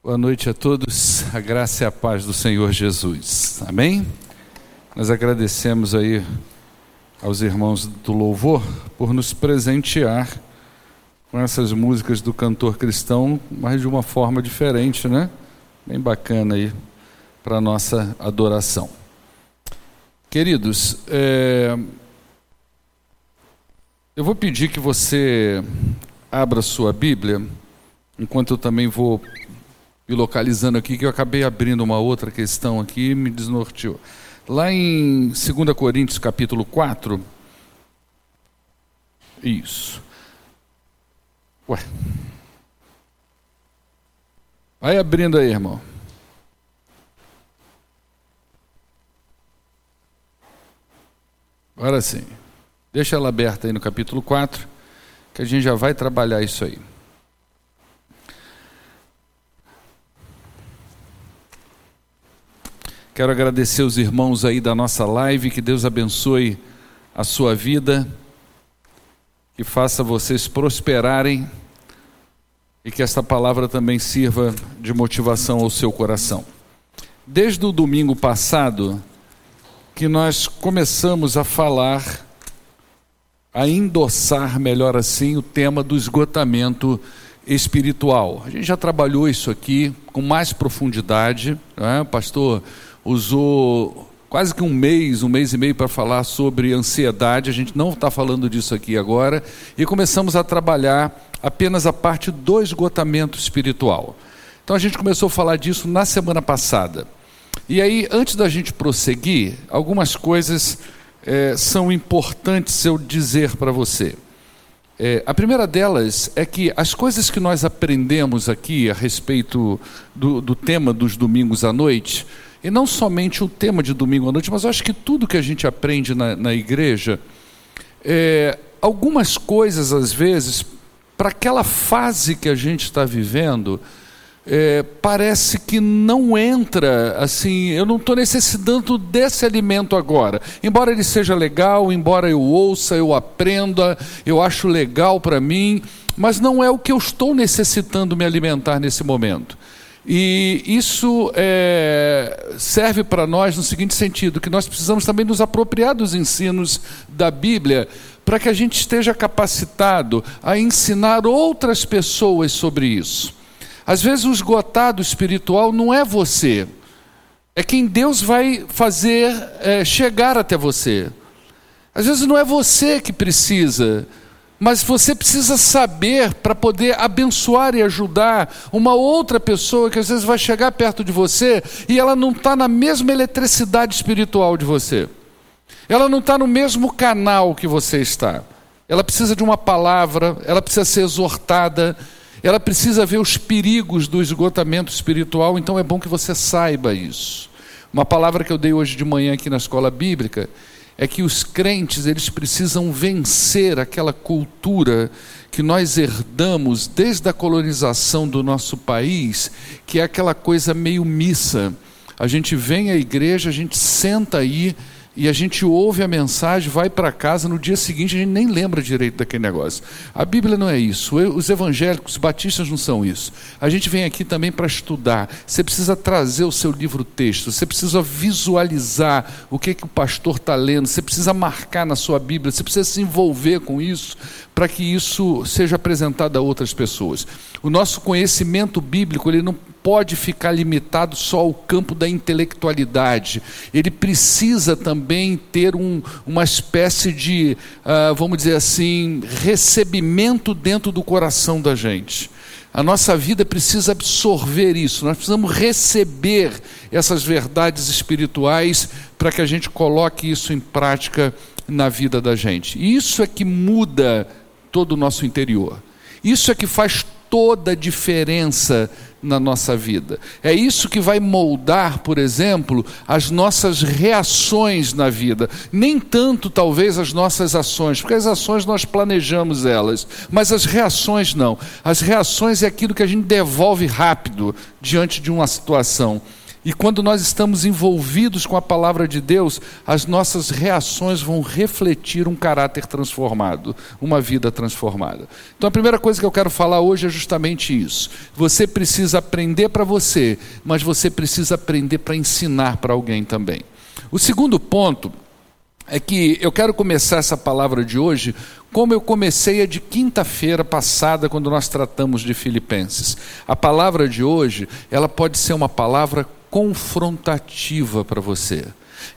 Boa noite a todos, a graça e a paz do Senhor Jesus. Amém? Nós agradecemos aí aos irmãos do louvor por nos presentear com essas músicas do cantor cristão, mas de uma forma diferente, né? Bem bacana aí para nossa adoração. Queridos, é... eu vou pedir que você abra sua Bíblia, enquanto eu também vou me localizando aqui, que eu acabei abrindo uma outra questão aqui e me desnorteou. Lá em 2 Coríntios capítulo 4, isso. Ué. Vai abrindo aí, irmão. Agora sim. Deixa ela aberta aí no capítulo 4, que a gente já vai trabalhar isso aí. Quero agradecer os irmãos aí da nossa live, que Deus abençoe a sua vida, que faça vocês prosperarem e que esta palavra também sirva de motivação ao seu coração. Desde o domingo passado, que nós começamos a falar, a endossar, melhor assim, o tema do esgotamento espiritual. A gente já trabalhou isso aqui com mais profundidade, né? pastor usou quase que um mês, um mês e meio para falar sobre ansiedade. A gente não está falando disso aqui agora. E começamos a trabalhar apenas a parte do esgotamento espiritual. Então a gente começou a falar disso na semana passada. E aí, antes da gente prosseguir, algumas coisas é, são importantes eu dizer para você. É, a primeira delas é que as coisas que nós aprendemos aqui a respeito do, do tema dos domingos à noite, e não somente o tema de domingo à noite, mas eu acho que tudo que a gente aprende na, na igreja, é, algumas coisas, às vezes, para aquela fase que a gente está vivendo, é, parece que não entra assim. Eu não estou necessitando desse alimento agora. Embora ele seja legal, embora eu ouça, eu aprenda, eu acho legal para mim, mas não é o que eu estou necessitando me alimentar nesse momento. E isso é, serve para nós no seguinte sentido: que nós precisamos também nos apropriar dos ensinos da Bíblia para que a gente esteja capacitado a ensinar outras pessoas sobre isso. Às vezes, o esgotado espiritual não é você, é quem Deus vai fazer é, chegar até você. Às vezes, não é você que precisa mas você precisa saber para poder abençoar e ajudar uma outra pessoa que às vezes vai chegar perto de você e ela não está na mesma eletricidade espiritual de você. Ela não está no mesmo canal que você está. Ela precisa de uma palavra, ela precisa ser exortada, ela precisa ver os perigos do esgotamento espiritual, então é bom que você saiba isso. Uma palavra que eu dei hoje de manhã aqui na escola bíblica é que os crentes eles precisam vencer aquela cultura que nós herdamos desde a colonização do nosso país, que é aquela coisa meio missa. A gente vem à igreja, a gente senta aí e a gente ouve a mensagem, vai para casa, no dia seguinte a gente nem lembra direito daquele negócio. A Bíblia não é isso, os evangélicos, os batistas não são isso. A gente vem aqui também para estudar. Você precisa trazer o seu livro-texto, você precisa visualizar o que, que o pastor está lendo, você precisa marcar na sua Bíblia, você precisa se envolver com isso para que isso seja apresentado a outras pessoas. O nosso conhecimento bíblico ele não pode ficar limitado só ao campo da intelectualidade. Ele precisa também ter um, uma espécie de, uh, vamos dizer assim, recebimento dentro do coração da gente. A nossa vida precisa absorver isso, nós precisamos receber essas verdades espirituais para que a gente coloque isso em prática na vida da gente. E isso é que muda todo o nosso interior. Isso é que faz toda a diferença na nossa vida. É isso que vai moldar, por exemplo, as nossas reações na vida. Nem tanto, talvez, as nossas ações, porque as ações nós planejamos elas, mas as reações não. As reações é aquilo que a gente devolve rápido diante de uma situação. E quando nós estamos envolvidos com a palavra de Deus, as nossas reações vão refletir um caráter transformado, uma vida transformada. Então a primeira coisa que eu quero falar hoje é justamente isso. Você precisa aprender para você, mas você precisa aprender para ensinar para alguém também. O segundo ponto é que eu quero começar essa palavra de hoje como eu comecei a de quinta-feira passada quando nós tratamos de Filipenses. A palavra de hoje, ela pode ser uma palavra confrontativa para você.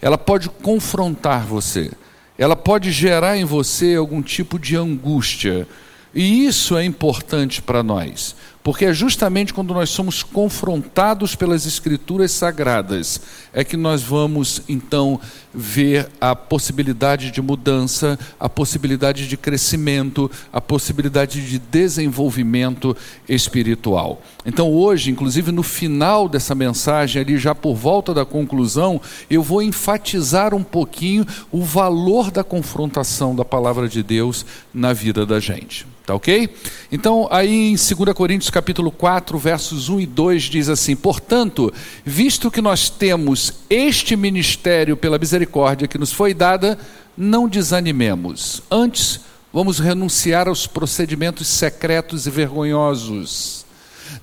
Ela pode confrontar você. Ela pode gerar em você algum tipo de angústia. E isso é importante para nós, porque é justamente quando nós somos confrontados pelas Escrituras Sagradas é que nós vamos então ver a possibilidade de mudança, a possibilidade de crescimento, a possibilidade de desenvolvimento espiritual. Então, hoje, inclusive no final dessa mensagem, ali já por volta da conclusão, eu vou enfatizar um pouquinho o valor da confrontação da palavra de Deus na vida da gente. Tá ok? Então, aí em 2 Coríntios capítulo 4, versos 1 e 2 diz assim: "Portanto, visto que nós temos este ministério pela misericórdia que nos foi dada, não desanimemos. Antes, vamos renunciar aos procedimentos secretos e vergonhosos.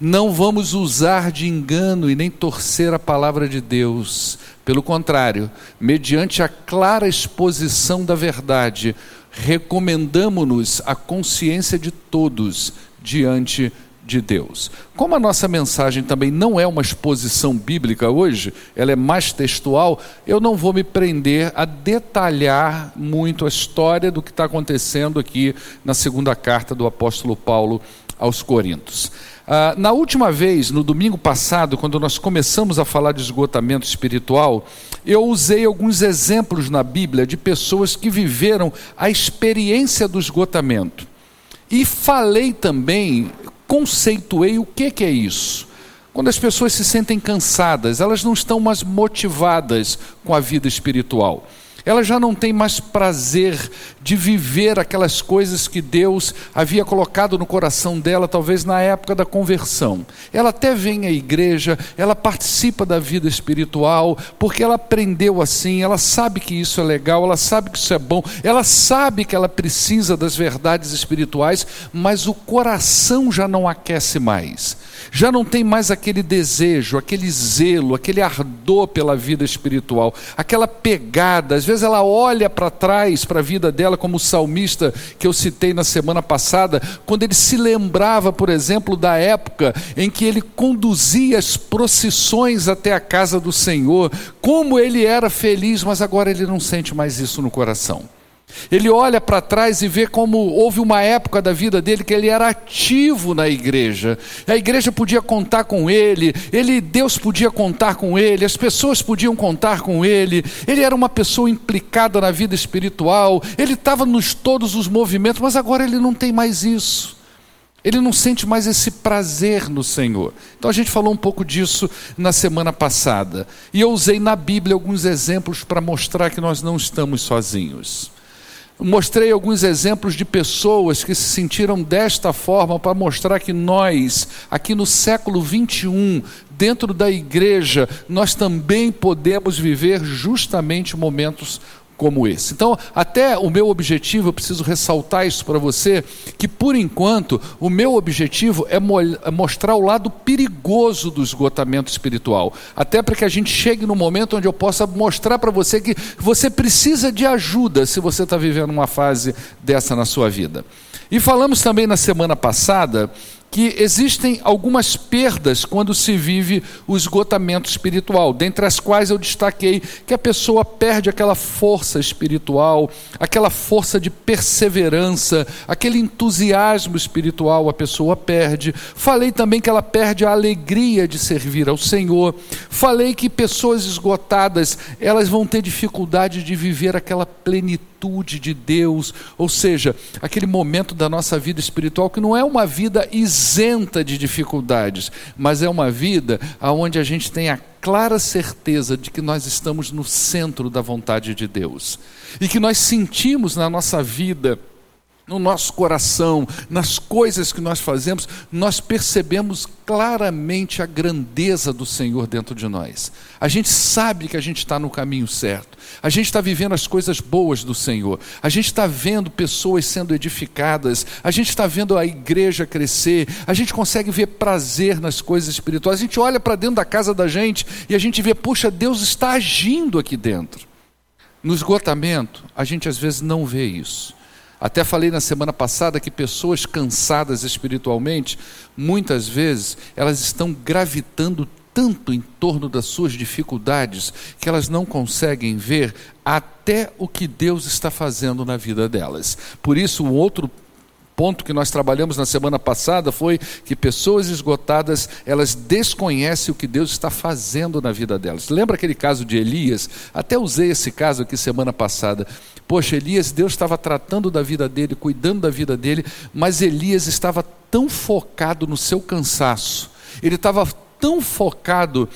Não vamos usar de engano e nem torcer a palavra de Deus. Pelo contrário, mediante a clara exposição da verdade, recomendamos-nos a consciência de todos diante de Deus. Como a nossa mensagem também não é uma exposição bíblica hoje, ela é mais textual, eu não vou me prender a detalhar muito a história do que está acontecendo aqui na segunda carta do apóstolo Paulo aos Coríntios. Ah, na última vez, no domingo passado, quando nós começamos a falar de esgotamento espiritual, eu usei alguns exemplos na Bíblia de pessoas que viveram a experiência do esgotamento. E falei também, conceituei o que, que é isso. Quando as pessoas se sentem cansadas, elas não estão mais motivadas com a vida espiritual. Ela já não tem mais prazer de viver aquelas coisas que Deus havia colocado no coração dela, talvez na época da conversão. Ela até vem à igreja, ela participa da vida espiritual, porque ela aprendeu assim, ela sabe que isso é legal, ela sabe que isso é bom, ela sabe que ela precisa das verdades espirituais, mas o coração já não aquece mais já não tem mais aquele desejo, aquele zelo, aquele ardor pela vida espiritual, aquela pegada. Às vezes ela olha para trás, para a vida dela, como o salmista que eu citei na semana passada, quando ele se lembrava, por exemplo, da época em que ele conduzia as procissões até a casa do Senhor, como ele era feliz, mas agora ele não sente mais isso no coração. Ele olha para trás e vê como houve uma época da vida dele que ele era ativo na igreja. A igreja podia contar com ele, ele Deus podia contar com ele, as pessoas podiam contar com ele. Ele era uma pessoa implicada na vida espiritual, ele estava nos todos os movimentos, mas agora ele não tem mais isso. Ele não sente mais esse prazer no Senhor. Então a gente falou um pouco disso na semana passada. E eu usei na Bíblia alguns exemplos para mostrar que nós não estamos sozinhos. Mostrei alguns exemplos de pessoas que se sentiram desta forma para mostrar que nós, aqui no século 21, dentro da igreja, nós também podemos viver justamente momentos como esse. Então, até o meu objetivo, eu preciso ressaltar isso para você, que por enquanto o meu objetivo é, é mostrar o lado perigoso do esgotamento espiritual, até para que a gente chegue no momento onde eu possa mostrar para você que você precisa de ajuda se você está vivendo uma fase dessa na sua vida. E falamos também na semana passada que existem algumas perdas quando se vive o esgotamento espiritual, dentre as quais eu destaquei que a pessoa perde aquela força espiritual, aquela força de perseverança, aquele entusiasmo espiritual, a pessoa perde. Falei também que ela perde a alegria de servir ao Senhor. Falei que pessoas esgotadas, elas vão ter dificuldade de viver aquela plenitude de Deus, ou seja, aquele momento da nossa vida espiritual que não é uma vida isenta de dificuldades, mas é uma vida onde a gente tem a clara certeza de que nós estamos no centro da vontade de Deus. E que nós sentimos na nossa vida no nosso coração, nas coisas que nós fazemos, nós percebemos claramente a grandeza do Senhor dentro de nós. A gente sabe que a gente está no caminho certo, a gente está vivendo as coisas boas do Senhor, a gente está vendo pessoas sendo edificadas, a gente está vendo a igreja crescer, a gente consegue ver prazer nas coisas espirituais, a gente olha para dentro da casa da gente e a gente vê, puxa, Deus está agindo aqui dentro. No esgotamento, a gente às vezes não vê isso. Até falei na semana passada que pessoas cansadas espiritualmente, muitas vezes, elas estão gravitando tanto em torno das suas dificuldades que elas não conseguem ver até o que Deus está fazendo na vida delas. Por isso, um outro ponto que nós trabalhamos na semana passada foi que pessoas esgotadas, elas desconhecem o que Deus está fazendo na vida delas. Lembra aquele caso de Elias? Até usei esse caso aqui semana passada. Poxa, Elias, Deus estava tratando da vida dele, cuidando da vida dele, mas Elias estava tão focado no seu cansaço, ele estava tão focado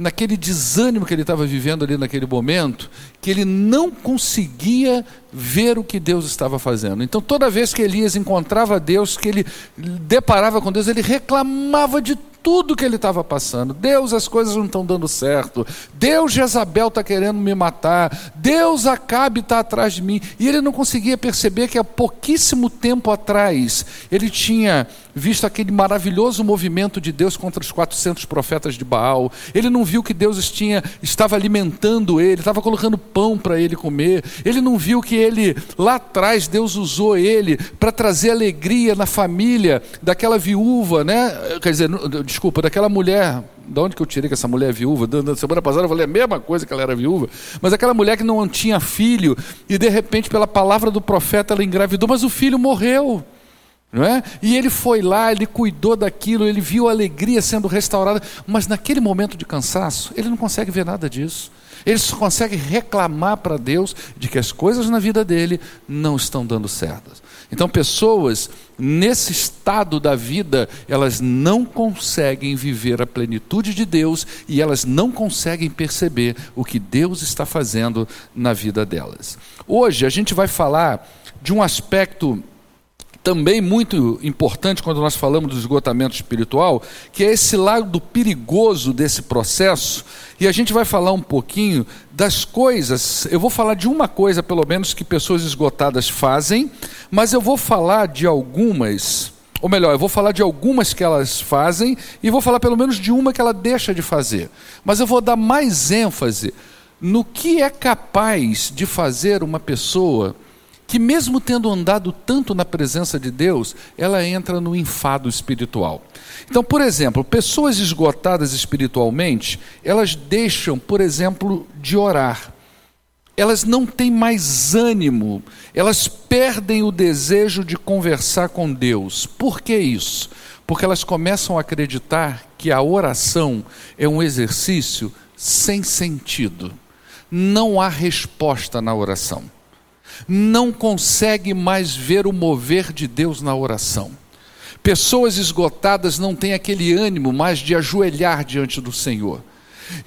naquele desânimo que ele estava vivendo ali naquele momento, que ele não conseguia ver o que Deus estava fazendo. Então, toda vez que Elias encontrava Deus, que ele deparava com Deus, ele reclamava de tudo que ele estava passando. Deus, as coisas não estão dando certo. Deus, Jezabel está querendo me matar. Deus, Acabe está atrás de mim. E ele não conseguia perceber que há pouquíssimo tempo atrás ele tinha visto aquele maravilhoso movimento de Deus contra os 400 profetas de Baal. Ele não viu que Deus tinha, estava alimentando ele, estava colocando pão para ele comer. Ele não viu que ele, lá atrás, Deus usou ele para trazer alegria na família daquela viúva, né? Quer dizer, desculpa, daquela mulher. De onde que eu tirei que essa mulher é viúva? Na semana passada eu falei a mesma coisa que ela era viúva. Mas aquela mulher que não tinha filho e de repente, pela palavra do profeta, ela engravidou, mas o filho morreu. Não é? E ele foi lá, ele cuidou daquilo, ele viu a alegria sendo restaurada, mas naquele momento de cansaço, ele não consegue ver nada disso. Ele só consegue reclamar para Deus de que as coisas na vida dele não estão dando certas. Então, pessoas nesse estado da vida, elas não conseguem viver a plenitude de Deus e elas não conseguem perceber o que Deus está fazendo na vida delas. Hoje a gente vai falar de um aspecto também muito importante quando nós falamos do esgotamento espiritual, que é esse lado perigoso desse processo, e a gente vai falar um pouquinho das coisas, eu vou falar de uma coisa pelo menos que pessoas esgotadas fazem, mas eu vou falar de algumas, ou melhor, eu vou falar de algumas que elas fazem e vou falar pelo menos de uma que ela deixa de fazer. Mas eu vou dar mais ênfase no que é capaz de fazer uma pessoa que, mesmo tendo andado tanto na presença de Deus, ela entra no enfado espiritual. Então, por exemplo, pessoas esgotadas espiritualmente, elas deixam, por exemplo, de orar. Elas não têm mais ânimo, elas perdem o desejo de conversar com Deus. Por que isso? Porque elas começam a acreditar que a oração é um exercício sem sentido. Não há resposta na oração não consegue mais ver o mover de Deus na oração. Pessoas esgotadas não têm aquele ânimo mais de ajoelhar diante do Senhor,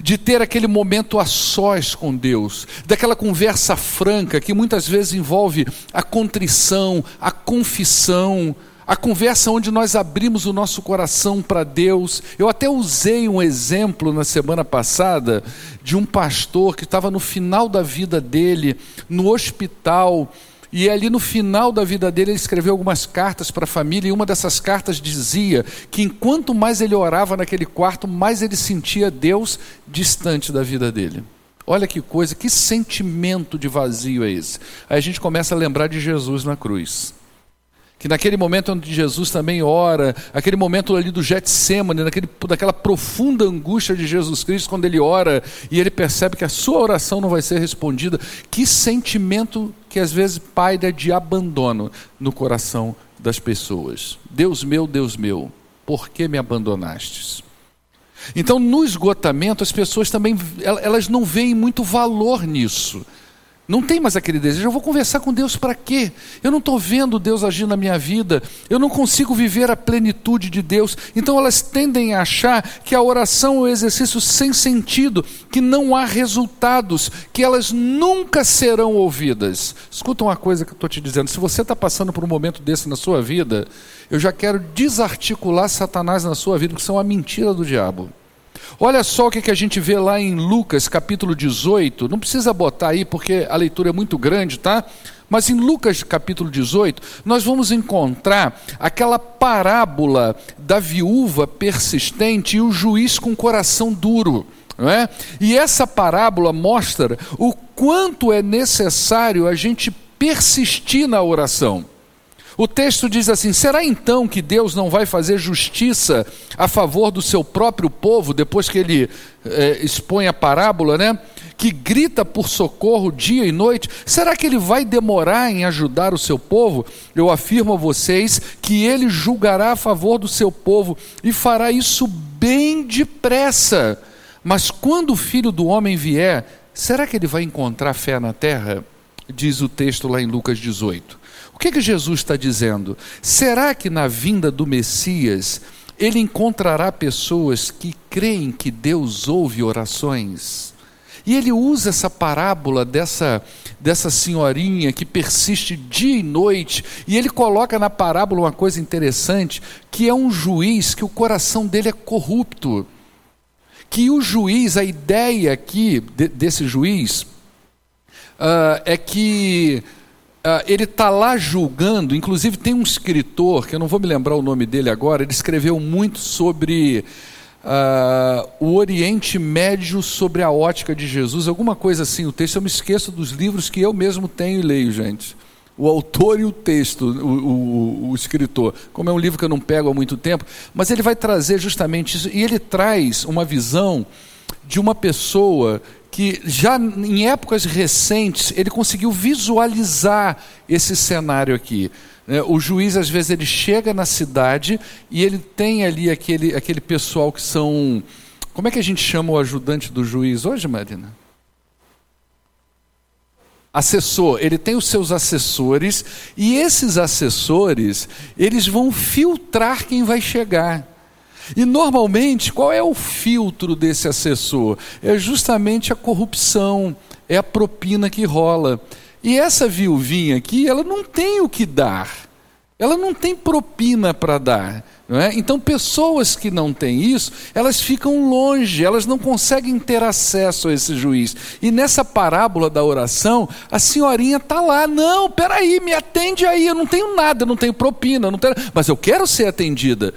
de ter aquele momento a sós com Deus, daquela conversa franca que muitas vezes envolve a contrição, a confissão, a conversa onde nós abrimos o nosso coração para Deus. Eu até usei um exemplo na semana passada de um pastor que estava no final da vida dele, no hospital, e ali no final da vida dele ele escreveu algumas cartas para a família, e uma dessas cartas dizia que enquanto mais ele orava naquele quarto, mais ele sentia Deus distante da vida dele. Olha que coisa, que sentimento de vazio é esse. Aí a gente começa a lembrar de Jesus na cruz que naquele momento onde Jesus também ora, aquele momento ali do Getsemane, naquele, daquela profunda angústia de Jesus Cristo, quando ele ora e ele percebe que a sua oração não vai ser respondida, que sentimento que às vezes paira de abandono no coração das pessoas. Deus meu, Deus meu, por que me abandonastes? Então, no esgotamento, as pessoas também elas não veem muito valor nisso. Não tem mais aquele desejo. Eu vou conversar com Deus para quê? Eu não estou vendo Deus agir na minha vida. Eu não consigo viver a plenitude de Deus. Então elas tendem a achar que a oração é um exercício sem sentido, que não há resultados, que elas nunca serão ouvidas. Escuta uma coisa que eu estou te dizendo. Se você está passando por um momento desse na sua vida, eu já quero desarticular Satanás na sua vida, que são a mentira do diabo. Olha só o que a gente vê lá em Lucas capítulo 18. Não precisa botar aí porque a leitura é muito grande, tá? Mas em Lucas capítulo 18, nós vamos encontrar aquela parábola da viúva persistente e o juiz com coração duro. Não é? E essa parábola mostra o quanto é necessário a gente persistir na oração. O texto diz assim: será então que Deus não vai fazer justiça a favor do seu próprio povo, depois que ele é, expõe a parábola, né? Que grita por socorro dia e noite? Será que ele vai demorar em ajudar o seu povo? Eu afirmo a vocês que ele julgará a favor do seu povo e fará isso bem depressa. Mas quando o filho do homem vier, será que ele vai encontrar fé na terra? Diz o texto lá em Lucas 18. O que, que Jesus está dizendo? Será que na vinda do Messias ele encontrará pessoas que creem que Deus ouve orações? E ele usa essa parábola dessa, dessa senhorinha que persiste dia e noite, e ele coloca na parábola uma coisa interessante, que é um juiz que o coração dele é corrupto. Que o juiz, a ideia aqui de, desse juiz, uh, é que Uh, ele está lá julgando, inclusive tem um escritor, que eu não vou me lembrar o nome dele agora, ele escreveu muito sobre uh, o Oriente Médio, sobre a ótica de Jesus, alguma coisa assim, o texto, eu me esqueço dos livros que eu mesmo tenho e leio, gente. O autor e o texto, o, o, o escritor. Como é um livro que eu não pego há muito tempo, mas ele vai trazer justamente isso, e ele traz uma visão de uma pessoa que já em épocas recentes ele conseguiu visualizar esse cenário aqui. Né? O juiz às vezes ele chega na cidade e ele tem ali aquele, aquele pessoal que são como é que a gente chama o ajudante do juiz hoje, Marina? Assessor, ele tem os seus assessores e esses assessores, eles vão filtrar quem vai chegar. E normalmente, qual é o filtro desse assessor? É justamente a corrupção, é a propina que rola. E essa viuvinha aqui, ela não tem o que dar, ela não tem propina para dar. É? Então, pessoas que não têm isso, elas ficam longe, elas não conseguem ter acesso a esse juiz. E nessa parábola da oração, a senhorinha está lá, não, peraí, me atende aí, eu não tenho nada, eu não tenho propina, não tenho... mas eu quero ser atendida.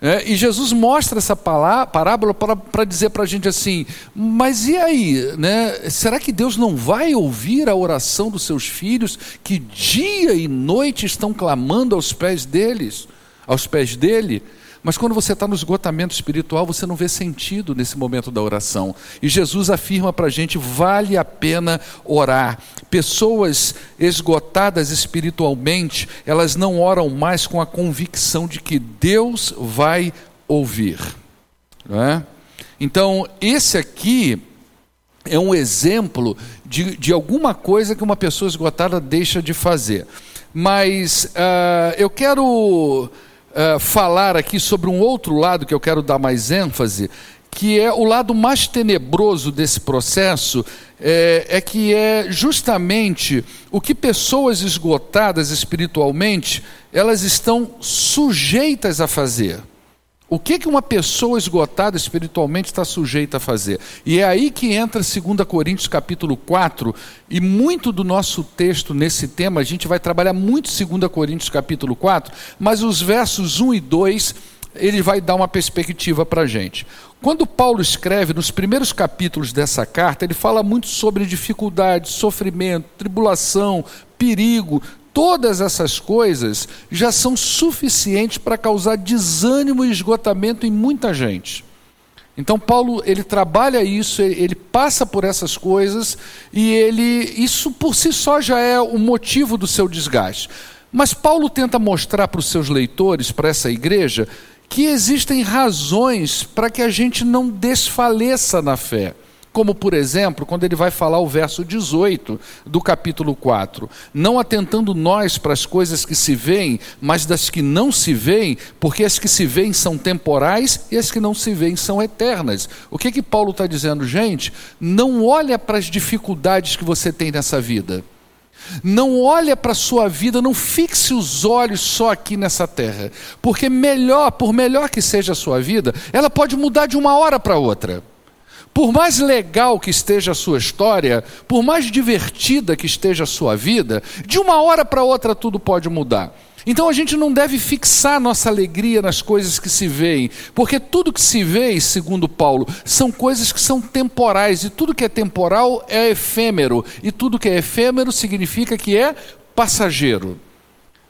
É, e Jesus mostra essa parábola para dizer para a gente assim: mas e aí? Né? Será que Deus não vai ouvir a oração dos seus filhos que dia e noite estão clamando aos pés deles, aos pés dele? Mas quando você está no esgotamento espiritual, você não vê sentido nesse momento da oração. E Jesus afirma para a gente: vale a pena orar. Pessoas esgotadas espiritualmente, elas não oram mais com a convicção de que Deus vai ouvir. É? Então, esse aqui é um exemplo de, de alguma coisa que uma pessoa esgotada deixa de fazer. Mas uh, eu quero uh, falar aqui sobre um outro lado que eu quero dar mais ênfase, que é o lado mais tenebroso desse processo, é, é, que é justamente o que pessoas esgotadas espiritualmente elas estão sujeitas a fazer. O que, uma pessoa esgotada espiritualmente está sujeita a fazer? E é aí que entra 2 Coríntios capítulo 4, e muito do nosso texto nesse tema, a gente vai trabalhar muito 2 Coríntios capítulo 4, mas os versos 1 e 2, ele vai dar uma perspectiva para a gente. Quando Paulo escreve nos primeiros capítulos dessa carta, ele fala muito sobre dificuldade, sofrimento, tribulação, perigo, todas essas coisas já são suficientes para causar desânimo e esgotamento em muita gente. Então Paulo ele trabalha isso, ele passa por essas coisas e ele isso por si só já é o motivo do seu desgaste. Mas Paulo tenta mostrar para os seus leitores, para essa igreja, que existem razões para que a gente não desfaleça na fé. Como por exemplo, quando ele vai falar o verso 18 do capítulo 4: Não atentando nós para as coisas que se veem, mas das que não se veem, porque as que se veem são temporais e as que não se veem são eternas. O que que Paulo está dizendo, gente? Não olha para as dificuldades que você tem nessa vida. Não olha para a sua vida, não fixe os olhos só aqui nessa terra, porque melhor, por melhor que seja a sua vida, ela pode mudar de uma hora para outra. Por mais legal que esteja a sua história, por mais divertida que esteja a sua vida, de uma hora para outra tudo pode mudar. Então a gente não deve fixar nossa alegria nas coisas que se veem, porque tudo que se vê, segundo Paulo, são coisas que são temporais, e tudo que é temporal é efêmero, e tudo que é efêmero significa que é passageiro.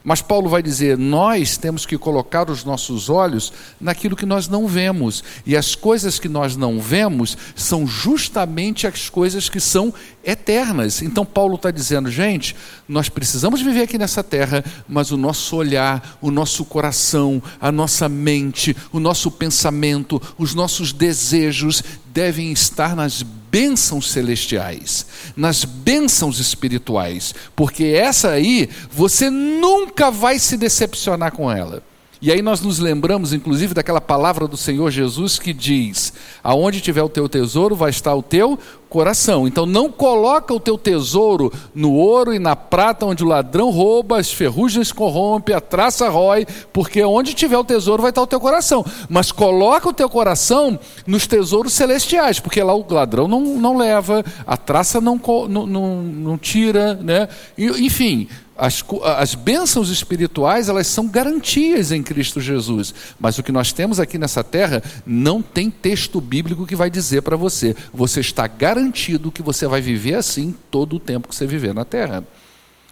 Mas Paulo vai dizer: nós temos que colocar os nossos olhos naquilo que nós não vemos. E as coisas que nós não vemos são justamente as coisas que são eternas. Então, Paulo está dizendo: gente, nós precisamos viver aqui nessa terra, mas o nosso olhar, o nosso coração, a nossa mente, o nosso pensamento, os nossos desejos devem estar nas bênçãos celestiais, nas bênçãos espirituais, porque essa aí você nunca vai se decepcionar com ela. E aí nós nos lembramos, inclusive, daquela palavra do Senhor Jesus que diz: Aonde tiver o teu tesouro, vai estar o teu coração. Então não coloca o teu tesouro no ouro e na prata, onde o ladrão rouba, as ferrugens corrompe, a traça rói, porque onde tiver o tesouro vai estar o teu coração. Mas coloca o teu coração nos tesouros celestiais, porque lá o ladrão não, não leva, a traça não, não, não, não tira, né? enfim as, as bênçãos espirituais, elas são garantias em Cristo Jesus. Mas o que nós temos aqui nessa terra não tem texto bíblico que vai dizer para você. Você está garantido que você vai viver assim todo o tempo que você viver na terra.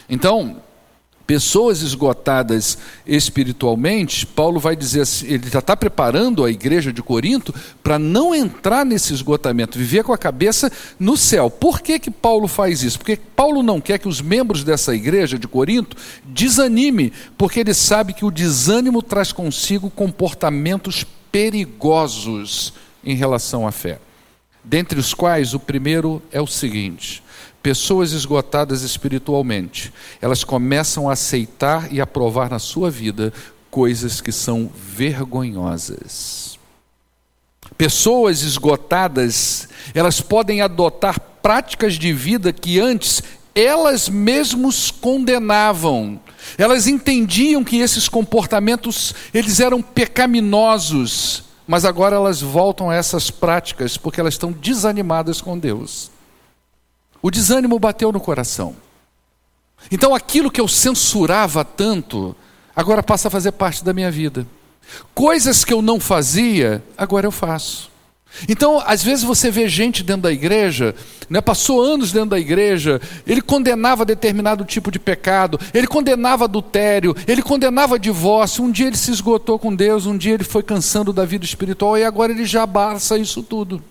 Então, pessoas esgotadas espiritualmente, Paulo vai dizer assim, ele já está preparando a igreja de Corinto para não entrar nesse esgotamento, viver com a cabeça no céu. Por que, que Paulo faz isso? Porque Paulo não quer que os membros dessa igreja de Corinto desanime, porque ele sabe que o desânimo traz consigo comportamentos perigosos em relação à fé. Dentre os quais o primeiro é o seguinte: pessoas esgotadas espiritualmente, elas começam a aceitar e aprovar na sua vida coisas que são vergonhosas. Pessoas esgotadas, elas podem adotar práticas de vida que antes elas mesmas condenavam. Elas entendiam que esses comportamentos eles eram pecaminosos, mas agora elas voltam a essas práticas porque elas estão desanimadas com Deus. O desânimo bateu no coração. Então aquilo que eu censurava tanto, agora passa a fazer parte da minha vida. Coisas que eu não fazia, agora eu faço. Então, às vezes você vê gente dentro da igreja, né, passou anos dentro da igreja, ele condenava determinado tipo de pecado, ele condenava adultério, ele condenava divórcio. Um dia ele se esgotou com Deus, um dia ele foi cansando da vida espiritual e agora ele já abraça isso tudo.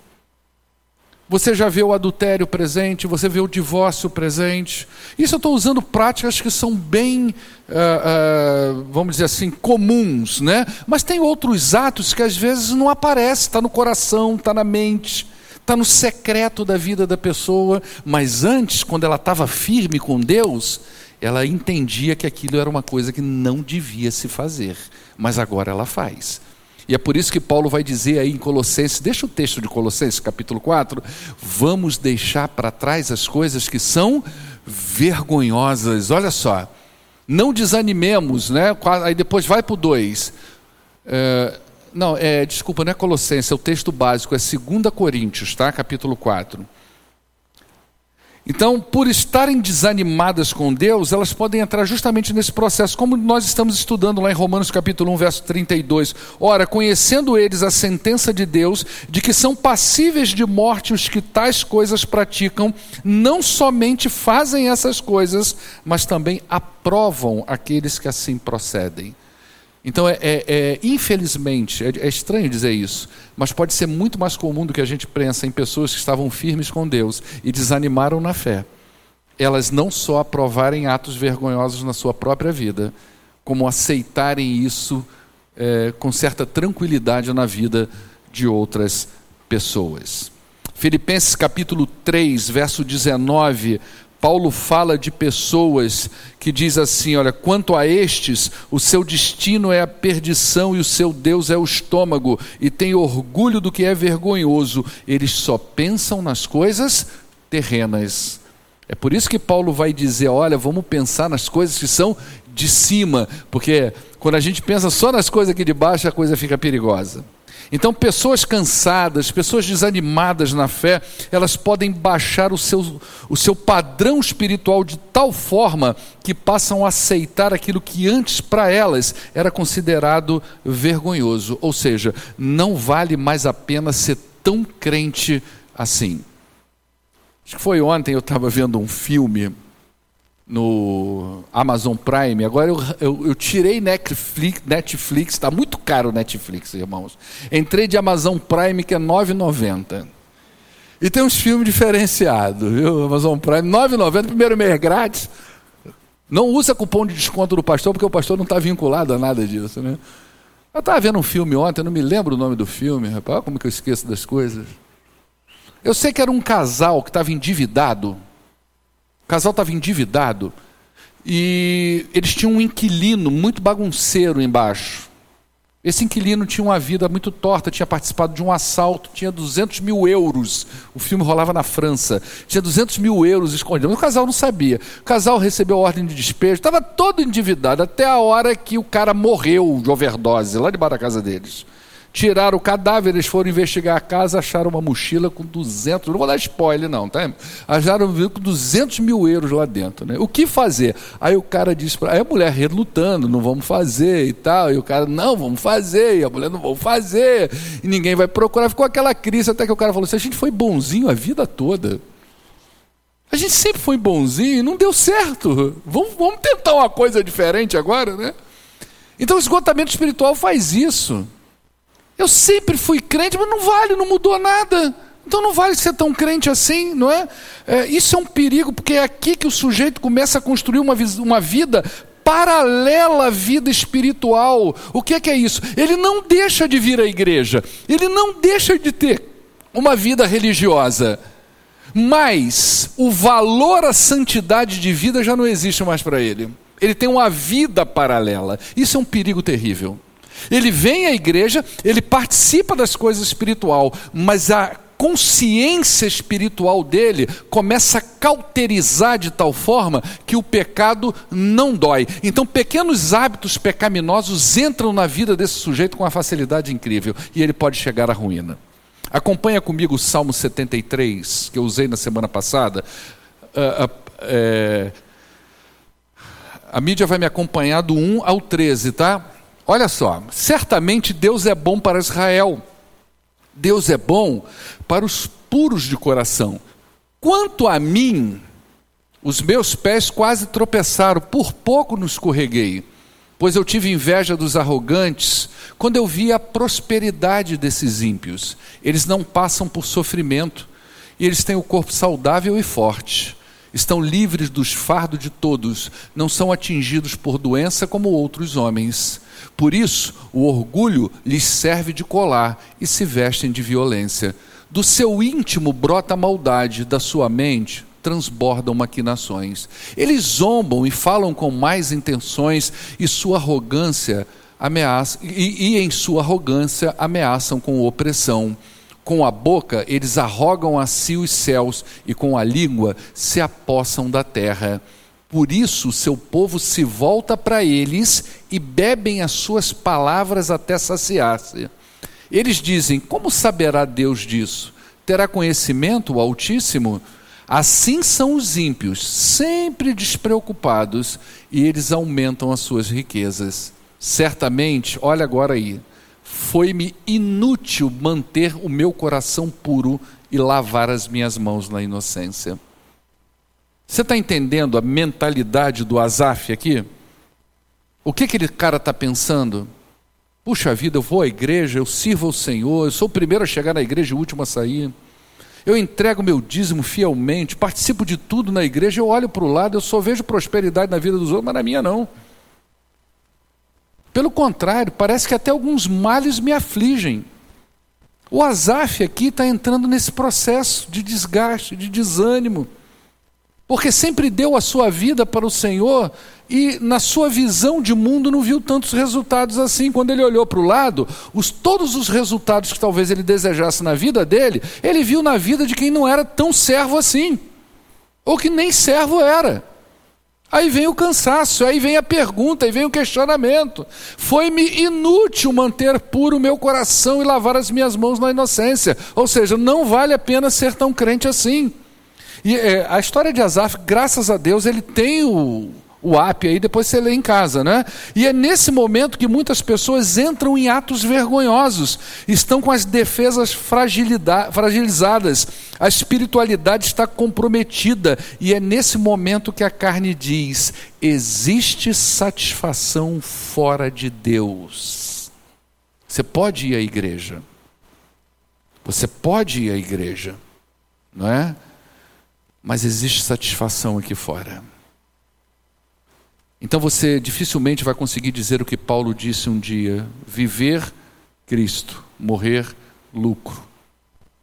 Você já vê o adultério presente, você vê o divórcio presente. Isso eu estou usando práticas que são bem, uh, uh, vamos dizer assim, comuns, né? Mas tem outros atos que às vezes não aparecem, está no coração, está na mente, está no secreto da vida da pessoa. Mas antes, quando ela estava firme com Deus, ela entendia que aquilo era uma coisa que não devia se fazer. Mas agora ela faz. E é por isso que Paulo vai dizer aí em Colossenses, deixa o texto de Colossenses, capítulo 4, vamos deixar para trás as coisas que são vergonhosas. Olha só, não desanimemos, né? Aí depois vai para o 2. É, não, é, desculpa, não é Colossenses, é o texto básico, é 2 Coríntios, tá? Capítulo 4. Então, por estarem desanimadas com Deus, elas podem entrar justamente nesse processo, como nós estamos estudando lá em Romanos capítulo 1, verso 32. Ora, conhecendo eles a sentença de Deus, de que são passíveis de morte os que tais coisas praticam, não somente fazem essas coisas, mas também aprovam aqueles que assim procedem. Então, é, é, é infelizmente, é, é, estranho dizer isso, mas pode ser muito mais comum do que a gente pensa em pessoas que estavam firmes com Deus e desanimaram na fé. Elas não só aprovarem atos vergonhosos na sua própria vida, como aceitarem isso é, com certa tranquilidade na vida de outras pessoas. Filipenses capítulo 3, verso 19, Paulo fala de pessoas que diz assim, olha, quanto a estes, o seu destino é a perdição e o seu Deus é o estômago, e tem orgulho do que é vergonhoso, eles só pensam nas coisas terrenas. É por isso que Paulo vai dizer, olha, vamos pensar nas coisas que são de cima, porque quando a gente pensa só nas coisas aqui de baixo, a coisa fica perigosa. Então, pessoas cansadas, pessoas desanimadas na fé, elas podem baixar o seu, o seu padrão espiritual de tal forma que passam a aceitar aquilo que antes para elas era considerado vergonhoso. Ou seja, não vale mais a pena ser tão crente assim. Acho que foi ontem eu estava vendo um filme no Amazon Prime. Agora eu, eu, eu tirei Netflix, está muito caro o Netflix, irmãos. Entrei de Amazon Prime, que é R$ 9,90. E tem uns filmes diferenciados, viu? Amazon Prime, R$ 9,90, primeiro mês grátis. Não usa cupom de desconto do pastor, porque o pastor não está vinculado a nada disso, né? Eu estava vendo um filme ontem, não me lembro o nome do filme, rapaz, como que eu esqueço das coisas. Eu sei que era um casal que estava endividado, o casal estava endividado e eles tinham um inquilino muito bagunceiro embaixo. Esse inquilino tinha uma vida muito torta, tinha participado de um assalto, tinha 200 mil euros. O filme rolava na França. Tinha 200 mil euros escondidos. Mas o casal não sabia. O casal recebeu ordem de despejo, estava todo endividado, até a hora que o cara morreu de overdose, lá debaixo da casa deles. Tiraram o cadáver, eles foram investigar a casa, acharam uma mochila com 200, não vou dar spoiler não, tá? Acharam com 200 mil euros lá dentro, né? O que fazer? Aí o cara disse para, aí a mulher relutando, não vamos fazer e tal, e o cara, não, vamos fazer, e a mulher, não vamos fazer, e ninguém vai procurar, ficou aquela crise até que o cara falou assim, a gente foi bonzinho a vida toda, a gente sempre foi bonzinho e não deu certo, vamos, vamos tentar uma coisa diferente agora, né? Então o esgotamento espiritual faz isso, eu sempre fui crente, mas não vale, não mudou nada. Então não vale ser tão crente assim, não é? é isso é um perigo, porque é aqui que o sujeito começa a construir uma, uma vida paralela à vida espiritual. O que é, que é isso? Ele não deixa de vir à igreja, ele não deixa de ter uma vida religiosa, mas o valor à santidade de vida já não existe mais para ele. Ele tem uma vida paralela. Isso é um perigo terrível. Ele vem à igreja, ele participa das coisas espiritual, mas a consciência espiritual dele começa a cauterizar de tal forma que o pecado não dói. Então, pequenos hábitos pecaminosos entram na vida desse sujeito com uma facilidade incrível e ele pode chegar à ruína. Acompanha comigo o Salmo 73, que eu usei na semana passada. Uh, uh, é... A mídia vai me acompanhar do 1 ao 13, tá? Olha só, certamente Deus é bom para Israel, Deus é bom para os puros de coração. Quanto a mim, os meus pés quase tropeçaram, por pouco não escorreguei, pois eu tive inveja dos arrogantes quando eu vi a prosperidade desses ímpios. Eles não passam por sofrimento e eles têm o corpo saudável e forte. Estão livres dos fardos de todos, não são atingidos por doença como outros homens. Por isso, o orgulho lhes serve de colar e se vestem de violência. Do seu íntimo brota a maldade, da sua mente transbordam maquinações. Eles zombam e falam com mais intenções e sua arrogância ameaça e, e em sua arrogância ameaçam com opressão. Com a boca eles arrogam a si os céus e com a língua se apossam da terra. Por isso, seu povo se volta para eles e bebem as suas palavras até saciar-se. Eles dizem: Como saberá Deus disso? Terá conhecimento o Altíssimo? Assim são os ímpios, sempre despreocupados, e eles aumentam as suas riquezas. Certamente, olha agora aí, foi-me inútil manter o meu coração puro e lavar as minhas mãos na inocência. Você está entendendo a mentalidade do Azaf aqui? O que aquele cara está pensando? Puxa vida, eu vou à igreja, eu sirvo ao Senhor, eu sou o primeiro a chegar na igreja e o último a sair. Eu entrego meu dízimo fielmente, participo de tudo na igreja, eu olho para o lado, eu só vejo prosperidade na vida dos outros, mas na minha não. Pelo contrário, parece que até alguns males me afligem. O Azaf aqui está entrando nesse processo de desgaste, de desânimo, porque sempre deu a sua vida para o Senhor e, na sua visão de mundo, não viu tantos resultados assim. Quando ele olhou para o lado, os, todos os resultados que talvez ele desejasse na vida dele, ele viu na vida de quem não era tão servo assim, ou que nem servo era. Aí vem o cansaço, aí vem a pergunta, aí vem o questionamento. Foi-me inútil manter puro o meu coração e lavar as minhas mãos na inocência. Ou seja, não vale a pena ser tão crente assim. E é, a história de Asaf, graças a Deus, ele tem o, o app aí, depois você lê em casa, né? E é nesse momento que muitas pessoas entram em atos vergonhosos, estão com as defesas fragilizadas, a espiritualidade está comprometida, e é nesse momento que a carne diz: existe satisfação fora de Deus. Você pode ir à igreja, você pode ir à igreja, não é? Mas existe satisfação aqui fora. Então você dificilmente vai conseguir dizer o que Paulo disse um dia: viver Cristo, morrer lucro.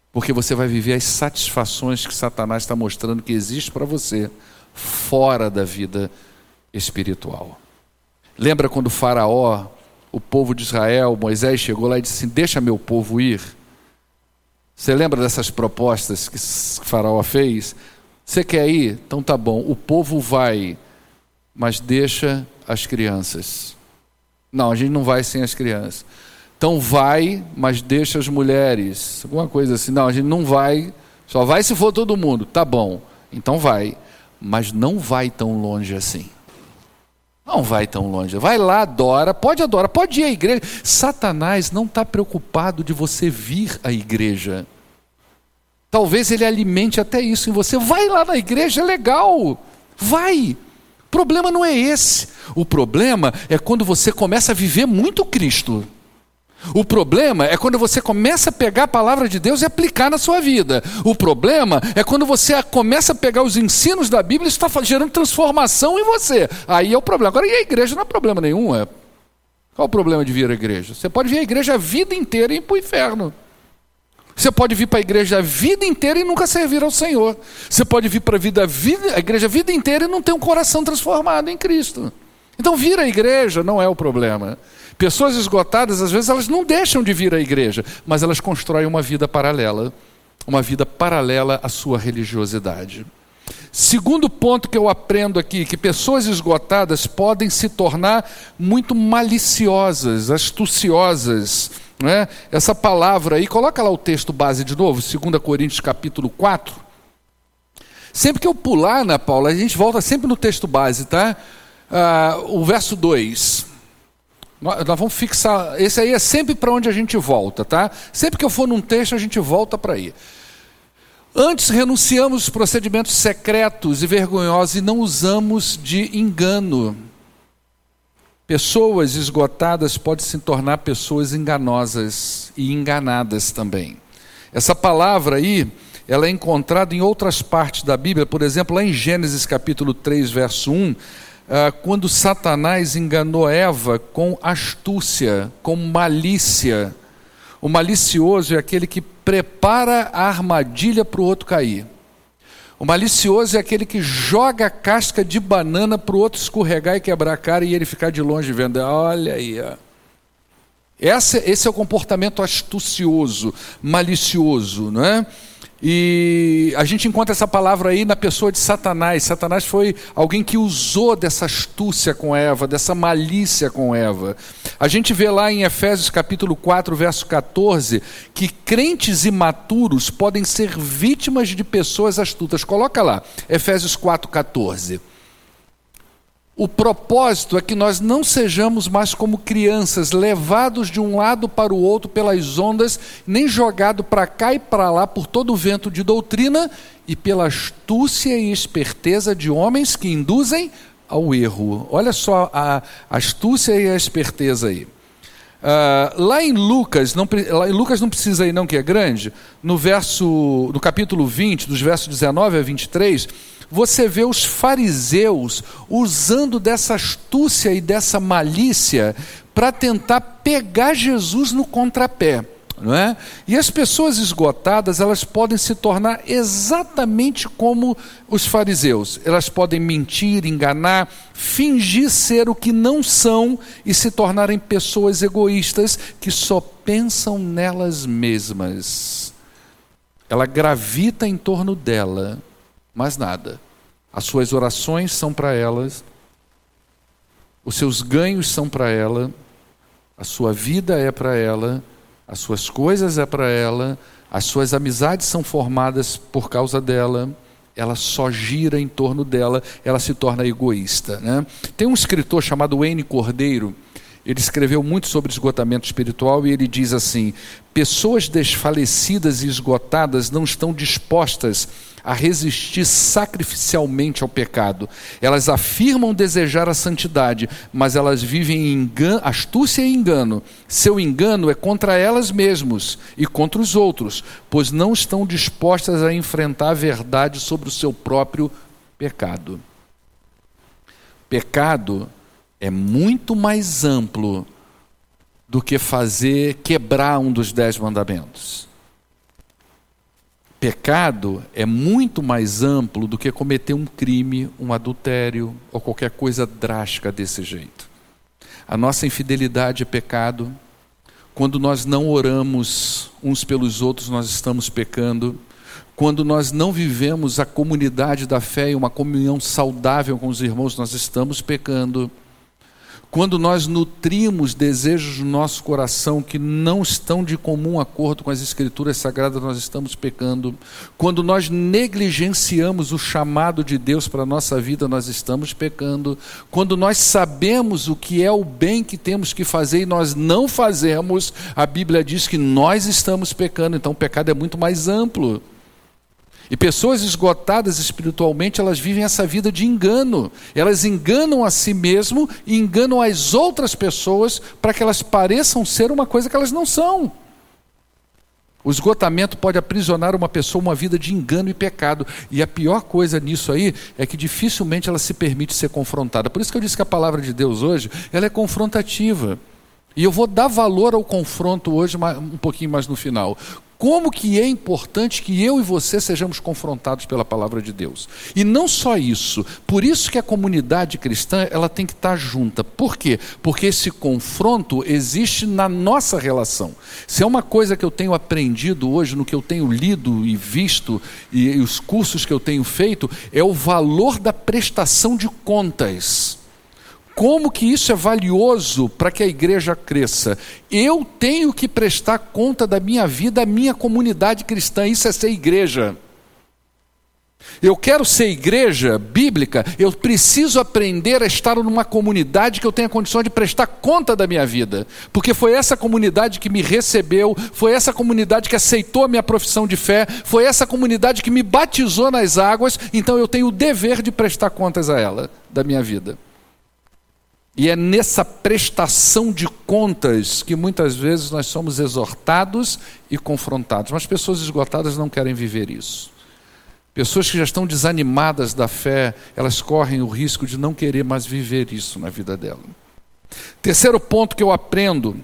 Porque você vai viver as satisfações que Satanás está mostrando que existe para você fora da vida espiritual. Lembra quando o Faraó, o povo de Israel, Moisés chegou lá e disse assim: Deixa meu povo ir. Você lembra dessas propostas que Faraó fez? Você quer ir? Então tá bom. O povo vai mas deixa as crianças. Não, a gente não vai sem as crianças. Então vai, mas deixa as mulheres. Alguma coisa assim. Não, a gente não vai, só vai se for todo mundo. Tá bom, então vai. Mas não vai tão longe assim. Não vai tão longe. Vai lá, adora, pode adorar, pode ir à igreja. Satanás não está preocupado de você vir à igreja. Talvez ele alimente até isso em você. Vai lá na igreja, é legal. Vai problema não é esse. O problema é quando você começa a viver muito Cristo. O problema é quando você começa a pegar a palavra de Deus e aplicar na sua vida. O problema é quando você começa a pegar os ensinos da Bíblia e está gerando transformação em você. Aí é o problema. Agora, e a igreja não é problema nenhum. É. Qual o problema de vir à igreja? Você pode vir à igreja a vida inteira e ir para o inferno. Você pode vir para a igreja a vida inteira e nunca servir ao Senhor. Você pode vir para a, vida, a igreja a vida inteira e não ter um coração transformado em Cristo. Então, vir à igreja não é o problema. Pessoas esgotadas, às vezes, elas não deixam de vir à igreja, mas elas constroem uma vida paralela uma vida paralela à sua religiosidade. Segundo ponto que eu aprendo aqui, que pessoas esgotadas podem se tornar muito maliciosas, astuciosas é? Essa palavra aí, coloca lá o texto base de novo, 2 Coríntios capítulo 4. Sempre que eu pular, Ana Paula, a gente volta sempre no texto base, tá? Ah, o verso 2. Nós, nós vamos fixar. Esse aí é sempre para onde a gente volta, tá? Sempre que eu for num texto, a gente volta para aí. Antes renunciamos os procedimentos secretos e vergonhosos e não usamos de engano Pessoas esgotadas podem se tornar pessoas enganosas e enganadas também. Essa palavra aí, ela é encontrada em outras partes da Bíblia, por exemplo, lá em Gênesis capítulo 3, verso 1, ah, quando Satanás enganou Eva com astúcia, com malícia. O malicioso é aquele que prepara a armadilha para o outro cair. O malicioso é aquele que joga a casca de banana para o outro escorregar e quebrar a cara e ele ficar de longe vendo. Olha aí, ó. Esse, esse é o comportamento astucioso, malicioso, não é? E a gente encontra essa palavra aí na pessoa de Satanás. Satanás foi alguém que usou dessa astúcia com Eva, dessa malícia com Eva. A gente vê lá em Efésios capítulo 4, verso 14, que crentes imaturos podem ser vítimas de pessoas astutas. Coloca lá, Efésios 4, 14. O propósito é que nós não sejamos mais como crianças, levados de um lado para o outro pelas ondas, nem jogados para cá e para lá por todo o vento de doutrina e pela astúcia e esperteza de homens que induzem ao erro. Olha só a astúcia e a esperteza aí. Uh, lá em Lucas, não, lá em Lucas não precisa ir não que é grande, no verso, no capítulo 20, dos versos 19 a 23, você vê os fariseus usando dessa astúcia e dessa malícia para tentar pegar Jesus no contrapé. não é? E as pessoas esgotadas, elas podem se tornar exatamente como os fariseus. Elas podem mentir, enganar, fingir ser o que não são e se tornarem pessoas egoístas que só pensam nelas mesmas. Ela gravita em torno dela, mas nada. As suas orações são para elas, os seus ganhos são para ela, a sua vida é para ela as suas coisas é para ela, as suas amizades são formadas por causa dela, ela só gira em torno dela, ela se torna egoísta. Né? Tem um escritor chamado Wayne Cordeiro, ele escreveu muito sobre esgotamento espiritual e ele diz assim: pessoas desfalecidas e esgotadas não estão dispostas a resistir sacrificialmente ao pecado. Elas afirmam desejar a santidade, mas elas vivem em astúcia e engano. Seu engano é contra elas mesmas e contra os outros, pois não estão dispostas a enfrentar a verdade sobre o seu próprio pecado. Pecado é muito mais amplo do que fazer quebrar um dos dez mandamentos. Pecado é muito mais amplo do que cometer um crime, um adultério ou qualquer coisa drástica desse jeito. A nossa infidelidade é pecado. Quando nós não oramos uns pelos outros, nós estamos pecando. Quando nós não vivemos a comunidade da fé e uma comunhão saudável com os irmãos, nós estamos pecando. Quando nós nutrimos desejos no nosso coração que não estão de comum acordo com as Escrituras Sagradas, nós estamos pecando. Quando nós negligenciamos o chamado de Deus para a nossa vida, nós estamos pecando. Quando nós sabemos o que é o bem que temos que fazer e nós não fazemos, a Bíblia diz que nós estamos pecando. Então o pecado é muito mais amplo. E pessoas esgotadas espiritualmente, elas vivem essa vida de engano. Elas enganam a si mesmo e enganam as outras pessoas para que elas pareçam ser uma coisa que elas não são. O esgotamento pode aprisionar uma pessoa uma vida de engano e pecado. E a pior coisa nisso aí é que dificilmente ela se permite ser confrontada. Por isso que eu disse que a palavra de Deus hoje, ela é confrontativa. E eu vou dar valor ao confronto hoje um pouquinho mais no final como que é importante que eu e você sejamos confrontados pela palavra de Deus. E não só isso, por isso que a comunidade cristã, ela tem que estar junta. Por quê? Porque esse confronto existe na nossa relação. Se é uma coisa que eu tenho aprendido hoje, no que eu tenho lido e visto, e, e os cursos que eu tenho feito, é o valor da prestação de contas. Como que isso é valioso para que a igreja cresça? Eu tenho que prestar conta da minha vida à minha comunidade cristã, isso é ser igreja. Eu quero ser igreja bíblica, eu preciso aprender a estar numa comunidade que eu tenha condição de prestar conta da minha vida, porque foi essa comunidade que me recebeu, foi essa comunidade que aceitou a minha profissão de fé, foi essa comunidade que me batizou nas águas, então eu tenho o dever de prestar contas a ela, da minha vida. E é nessa prestação de contas que muitas vezes nós somos exortados e confrontados. Mas pessoas esgotadas não querem viver isso. Pessoas que já estão desanimadas da fé, elas correm o risco de não querer mais viver isso na vida dela. Terceiro ponto que eu aprendo: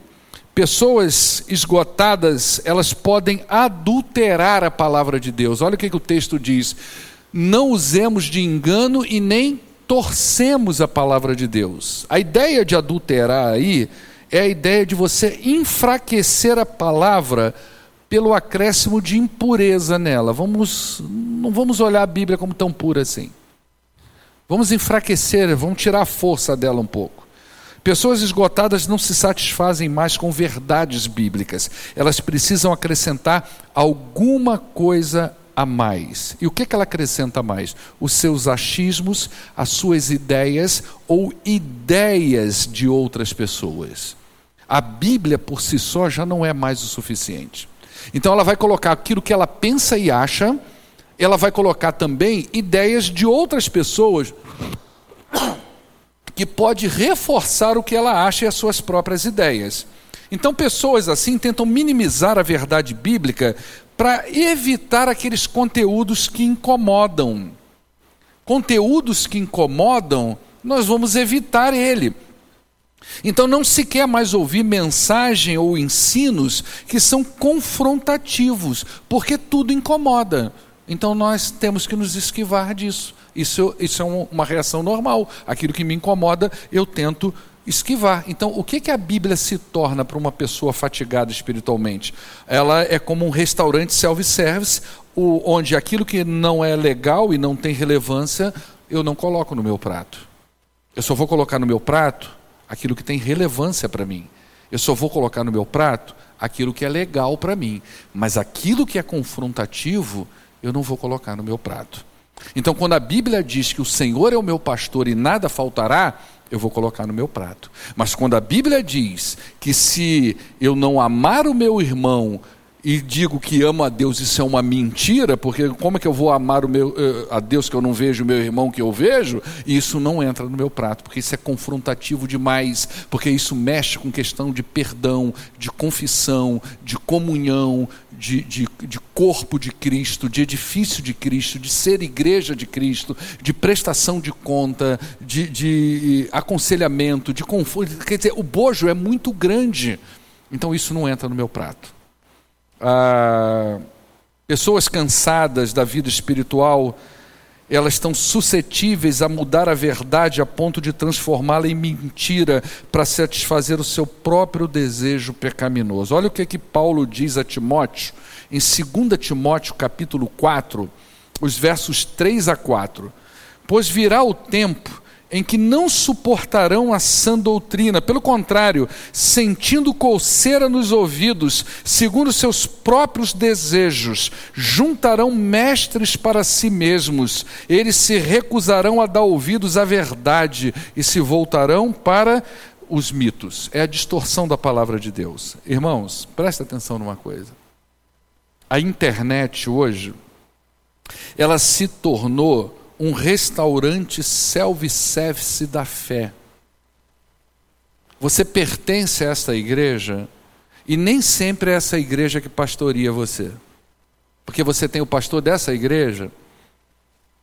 pessoas esgotadas, elas podem adulterar a palavra de Deus. Olha o que, que o texto diz: não usemos de engano e nem torcemos a palavra de Deus. A ideia de adulterar aí é a ideia de você enfraquecer a palavra pelo acréscimo de impureza nela. Vamos, não vamos olhar a Bíblia como tão pura assim. Vamos enfraquecer, vamos tirar a força dela um pouco. Pessoas esgotadas não se satisfazem mais com verdades bíblicas, elas precisam acrescentar alguma coisa a mais. E o que, que ela acrescenta mais? Os seus achismos, as suas ideias ou ideias de outras pessoas. A Bíblia por si só já não é mais o suficiente. Então ela vai colocar aquilo que ela pensa e acha, ela vai colocar também ideias de outras pessoas que pode reforçar o que ela acha e as suas próprias ideias. Então, pessoas assim tentam minimizar a verdade bíblica para evitar aqueles conteúdos que incomodam. Conteúdos que incomodam, nós vamos evitar ele. Então não se quer mais ouvir mensagem ou ensinos que são confrontativos, porque tudo incomoda. Então nós temos que nos esquivar disso. Isso, isso é uma reação normal. Aquilo que me incomoda, eu tento esquivar. Então, o que, que a Bíblia se torna para uma pessoa fatigada espiritualmente? Ela é como um restaurante self-service, onde aquilo que não é legal e não tem relevância, eu não coloco no meu prato. Eu só vou colocar no meu prato aquilo que tem relevância para mim. Eu só vou colocar no meu prato aquilo que é legal para mim. Mas aquilo que é confrontativo, eu não vou colocar no meu prato. Então, quando a Bíblia diz que o Senhor é o meu pastor e nada faltará, eu vou colocar no meu prato. Mas quando a Bíblia diz que se eu não amar o meu irmão, e digo que amo a Deus, isso é uma mentira, porque como é que eu vou amar o meu, eh, a Deus que eu não vejo, o meu irmão que eu vejo? E isso não entra no meu prato, porque isso é confrontativo demais, porque isso mexe com questão de perdão, de confissão, de comunhão, de, de, de corpo de Cristo, de edifício de Cristo, de ser igreja de Cristo, de prestação de conta, de, de aconselhamento, de conforto. Quer dizer, o bojo é muito grande, então isso não entra no meu prato ah, pessoas cansadas da vida espiritual, elas estão suscetíveis a mudar a verdade a ponto de transformá-la em mentira para satisfazer o seu próprio desejo pecaminoso. Olha o que, é que Paulo diz a Timóteo, em 2 Timóteo capítulo 4, os versos 3 a 4. Pois virá o tempo em que não suportarão a sã doutrina, pelo contrário, sentindo colseira nos ouvidos, segundo seus próprios desejos, juntarão mestres para si mesmos, eles se recusarão a dar ouvidos à verdade e se voltarão para os mitos. É a distorção da palavra de Deus. Irmãos, presta atenção numa coisa. A internet hoje, ela se tornou um restaurante self-service da fé. Você pertence a esta igreja e nem sempre é essa igreja que pastoreia você. Porque você tem o pastor dessa igreja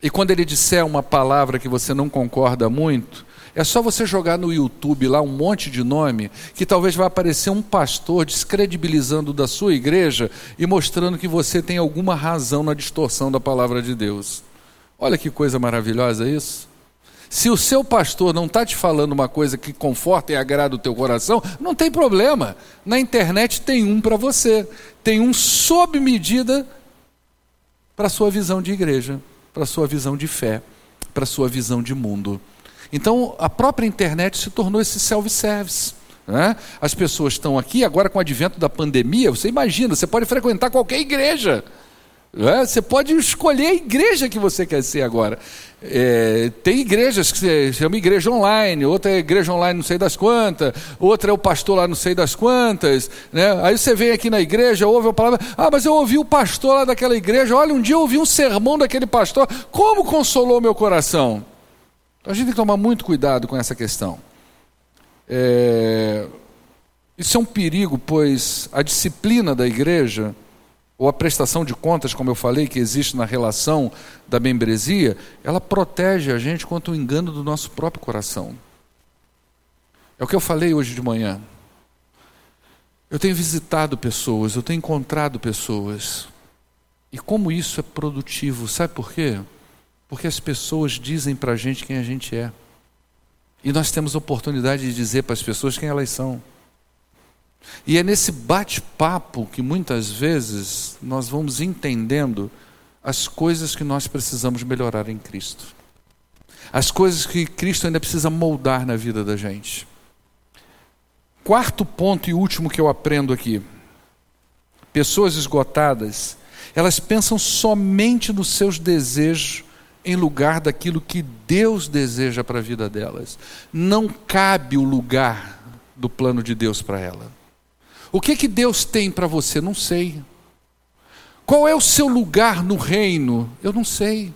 e quando ele disser uma palavra que você não concorda muito, é só você jogar no YouTube lá um monte de nome, que talvez vai aparecer um pastor descredibilizando da sua igreja e mostrando que você tem alguma razão na distorção da palavra de Deus. Olha que coisa maravilhosa isso. Se o seu pastor não está te falando uma coisa que conforta e agrada o teu coração, não tem problema. Na internet tem um para você. Tem um sob medida para a sua visão de igreja, para a sua visão de fé, para a sua visão de mundo. Então, a própria internet se tornou esse self-service. Né? As pessoas estão aqui, agora com o advento da pandemia, você imagina, você pode frequentar qualquer igreja. É? Você pode escolher a igreja que você quer ser agora. É, tem igrejas que se chama igreja online, outra é igreja online não sei das quantas, outra é o pastor lá não sei das quantas. Né? Aí você vem aqui na igreja, ouve a palavra, ah, mas eu ouvi o pastor lá daquela igreja, olha, um dia eu ouvi um sermão daquele pastor, como consolou meu coração? Então a gente tem que tomar muito cuidado com essa questão. É, isso é um perigo, pois a disciplina da igreja ou a prestação de contas, como eu falei, que existe na relação da membresia, ela protege a gente contra o engano do nosso próprio coração. É o que eu falei hoje de manhã. Eu tenho visitado pessoas, eu tenho encontrado pessoas. E como isso é produtivo, sabe por quê? Porque as pessoas dizem para a gente quem a gente é. E nós temos oportunidade de dizer para as pessoas quem elas são. E é nesse bate-papo que muitas vezes nós vamos entendendo as coisas que nós precisamos melhorar em Cristo. As coisas que Cristo ainda precisa moldar na vida da gente. Quarto ponto e último que eu aprendo aqui. Pessoas esgotadas, elas pensam somente nos seus desejos em lugar daquilo que Deus deseja para a vida delas. Não cabe o lugar do plano de Deus para ela. O que que Deus tem para você? Não sei. Qual é o seu lugar no reino? Eu não sei.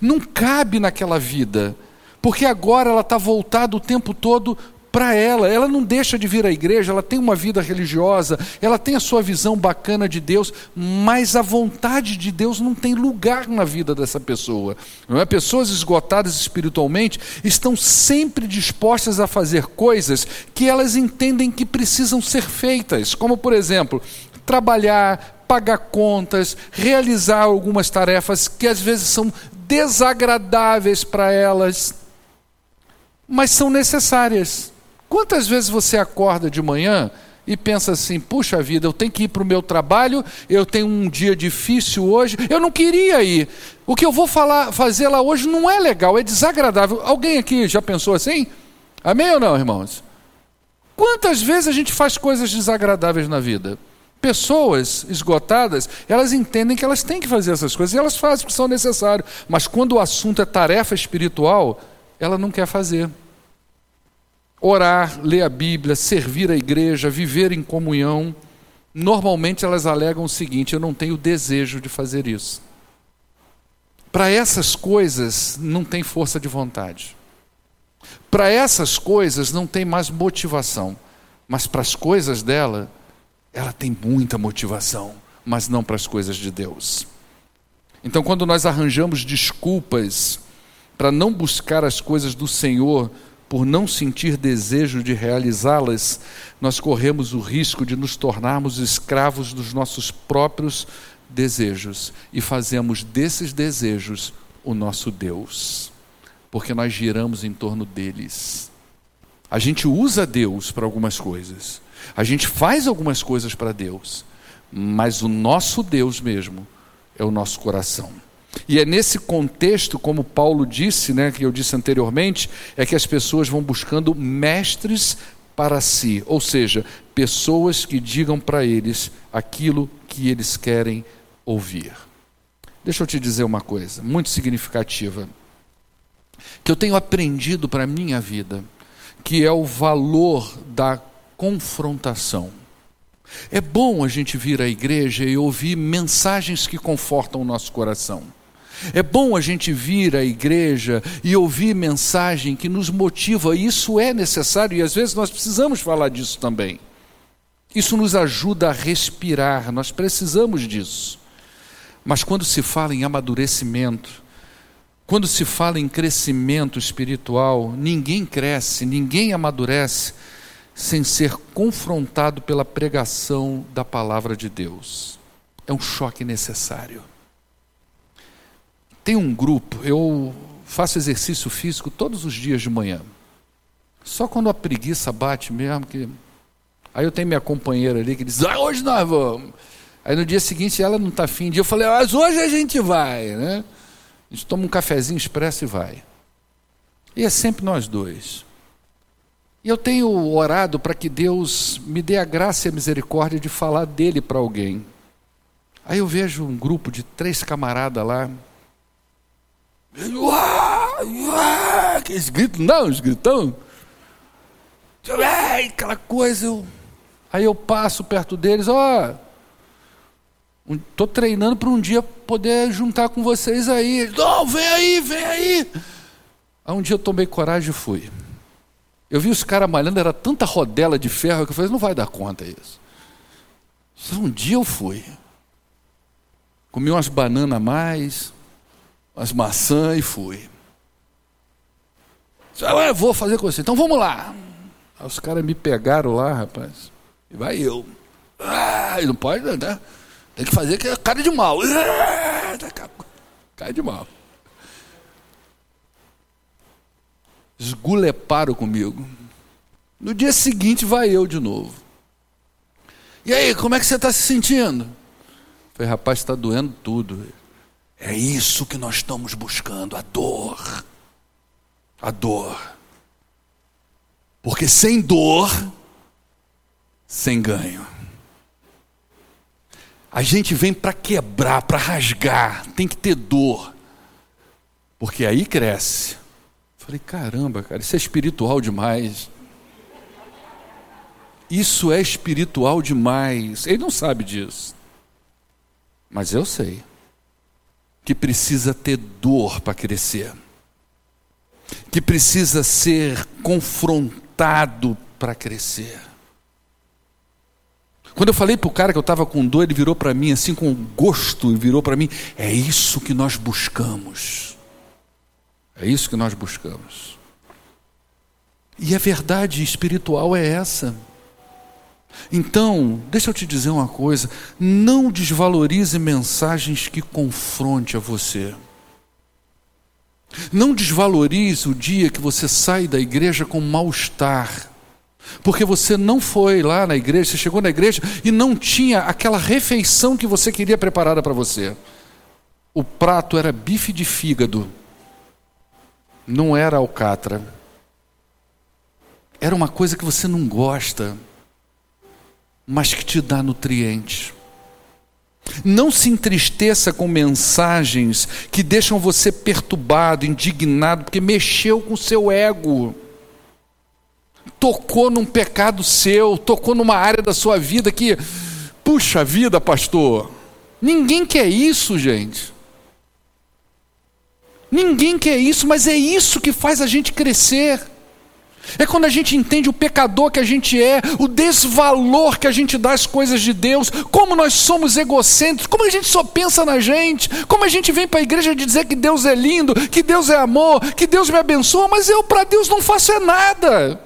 Não cabe naquela vida, porque agora ela está voltada o tempo todo para ela. Ela não deixa de vir à igreja, ela tem uma vida religiosa, ela tem a sua visão bacana de Deus, mas a vontade de Deus não tem lugar na vida dessa pessoa. Não é? Pessoas esgotadas espiritualmente estão sempre dispostas a fazer coisas que elas entendem que precisam ser feitas, como por exemplo, trabalhar, pagar contas, realizar algumas tarefas que às vezes são desagradáveis para elas, mas são necessárias. Quantas vezes você acorda de manhã e pensa assim: puxa vida, eu tenho que ir para o meu trabalho, eu tenho um dia difícil hoje, eu não queria ir. O que eu vou falar, fazer lá hoje não é legal, é desagradável. Alguém aqui já pensou assim? Amém ou não, irmãos? Quantas vezes a gente faz coisas desagradáveis na vida? Pessoas esgotadas, elas entendem que elas têm que fazer essas coisas e elas fazem porque são necessárias. Mas quando o assunto é tarefa espiritual, ela não quer fazer. Orar, ler a Bíblia, servir a igreja, viver em comunhão, normalmente elas alegam o seguinte: eu não tenho desejo de fazer isso. Para essas coisas não tem força de vontade. Para essas coisas não tem mais motivação. Mas para as coisas dela, ela tem muita motivação, mas não para as coisas de Deus. Então, quando nós arranjamos desculpas para não buscar as coisas do Senhor, por não sentir desejo de realizá-las, nós corremos o risco de nos tornarmos escravos dos nossos próprios desejos e fazemos desses desejos o nosso Deus, porque nós giramos em torno deles. A gente usa Deus para algumas coisas, a gente faz algumas coisas para Deus, mas o nosso Deus mesmo é o nosso coração. E é nesse contexto, como Paulo disse, né, que eu disse anteriormente, é que as pessoas vão buscando mestres para si, ou seja, pessoas que digam para eles aquilo que eles querem ouvir. Deixa eu te dizer uma coisa muito significativa, que eu tenho aprendido para a minha vida, que é o valor da confrontação. É bom a gente vir à igreja e ouvir mensagens que confortam o nosso coração. É bom a gente vir à igreja e ouvir mensagem que nos motiva, isso é necessário e às vezes nós precisamos falar disso também. Isso nos ajuda a respirar, nós precisamos disso. Mas quando se fala em amadurecimento, quando se fala em crescimento espiritual, ninguém cresce, ninguém amadurece sem ser confrontado pela pregação da palavra de Deus. É um choque necessário. Tem um grupo, eu faço exercício físico todos os dias de manhã. Só quando a preguiça bate mesmo que. Aí eu tenho minha companheira ali que diz: ah, hoje nós vamos. Aí no dia seguinte ela não está afim de. Eu falei: mas hoje a gente vai, né? A gente toma um cafezinho expresso e vai. E é sempre nós dois. E eu tenho orado para que Deus me dê a graça e a misericórdia de falar dele para alguém. Aí eu vejo um grupo de três camaradas lá. Aqueles gritos, não, os gritão. Aquela coisa. Eu... Aí eu passo perto deles, ó. Estou treinando para um dia poder juntar com vocês aí. Não, vem aí, vem aí. Aí um dia eu tomei coragem e fui. Eu vi os caras malhando, era tanta rodela de ferro que eu falei, não vai dar conta isso. Um dia eu fui. Comi umas bananas a mais, umas maçãs e fui. Eu vou fazer com você. Então vamos lá. Aí os caras me pegaram lá, rapaz. E vai eu. Ah, não pode, né? Tem que fazer que é cara de mal. Ah, cara de mal. esguleparam comigo. No dia seguinte vai eu de novo. E aí, como é que você está se sentindo? Falei, rapaz, está doendo tudo. É isso que nós estamos buscando, a dor. A dor. Porque sem dor, sem ganho. A gente vem para quebrar, para rasgar, tem que ter dor. Porque aí cresce. Falei, caramba, cara, isso é espiritual demais. Isso é espiritual demais. Ele não sabe disso. Mas eu sei que precisa ter dor para crescer, que precisa ser confrontado para crescer. Quando eu falei para o cara que eu estava com dor, ele virou para mim assim com gosto e virou para mim: é isso que nós buscamos. É isso que nós buscamos. E a verdade espiritual é essa. Então, deixa eu te dizer uma coisa: não desvalorize mensagens que confronte a você. Não desvalorize o dia que você sai da igreja com mal-estar porque você não foi lá na igreja, você chegou na igreja e não tinha aquela refeição que você queria preparada para você. O prato era bife de fígado, não era alcatra. Era uma coisa que você não gosta, mas que te dá nutrientes. Não se entristeça com mensagens que deixam você perturbado, indignado, porque mexeu com seu ego tocou num pecado seu, tocou numa área da sua vida que, puxa vida, pastor, ninguém quer isso, gente. Ninguém quer isso, mas é isso que faz a gente crescer. É quando a gente entende o pecador que a gente é, o desvalor que a gente dá às coisas de Deus, como nós somos egocêntricos, como a gente só pensa na gente, como a gente vem para a igreja dizer que Deus é lindo, que Deus é amor, que Deus me abençoa, mas eu para Deus não faço é nada.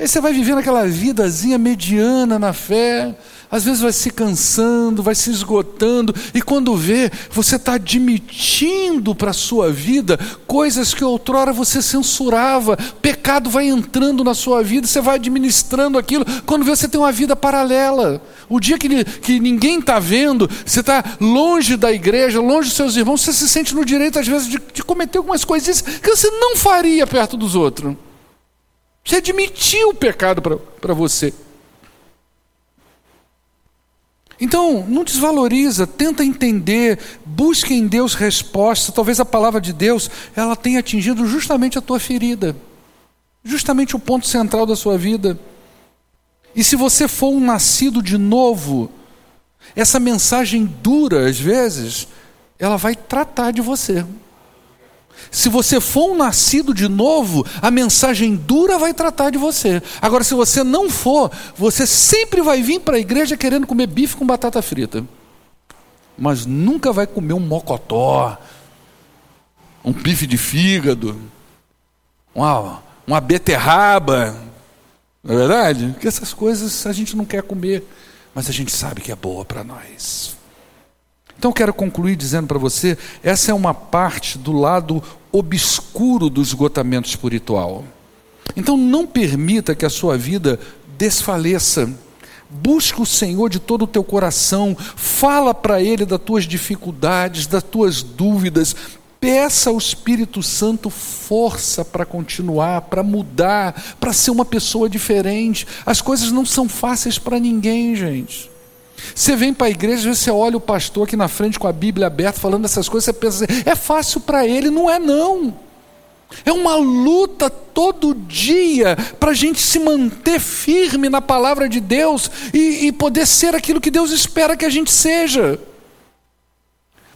Aí você vai vivendo aquela vidazinha mediana na fé, às vezes vai se cansando, vai se esgotando, e quando vê, você está admitindo para a sua vida coisas que outrora você censurava, pecado vai entrando na sua vida, você vai administrando aquilo, quando vê, você tem uma vida paralela. O dia que, que ninguém está vendo, você está longe da igreja, longe dos seus irmãos, você se sente no direito, às vezes, de, de cometer algumas coisas que você não faria perto dos outros. Você admitiu o pecado para você. Então, não desvaloriza, tenta entender, busque em Deus resposta. Talvez a palavra de Deus ela tenha atingido justamente a tua ferida, justamente o ponto central da sua vida. E se você for um nascido de novo, essa mensagem dura, às vezes, ela vai tratar de você. Se você for um nascido de novo, a mensagem dura vai tratar de você. Agora, se você não for, você sempre vai vir para a igreja querendo comer bife com batata frita. Mas nunca vai comer um mocotó, um bife de fígado, uma, uma beterraba. Não é verdade? Porque essas coisas a gente não quer comer, mas a gente sabe que é boa para nós. Então quero concluir dizendo para você, essa é uma parte do lado obscuro do esgotamento espiritual. Então não permita que a sua vida desfaleça. Busca o Senhor de todo o teu coração, fala para Ele das tuas dificuldades, das tuas dúvidas, peça ao Espírito Santo força para continuar, para mudar, para ser uma pessoa diferente. As coisas não são fáceis para ninguém, gente. Você vem para a igreja, você olha o pastor aqui na frente com a Bíblia aberta, falando essas coisas, você pensa assim, é fácil para ele, não é não. É uma luta todo dia para a gente se manter firme na palavra de Deus e, e poder ser aquilo que Deus espera que a gente seja.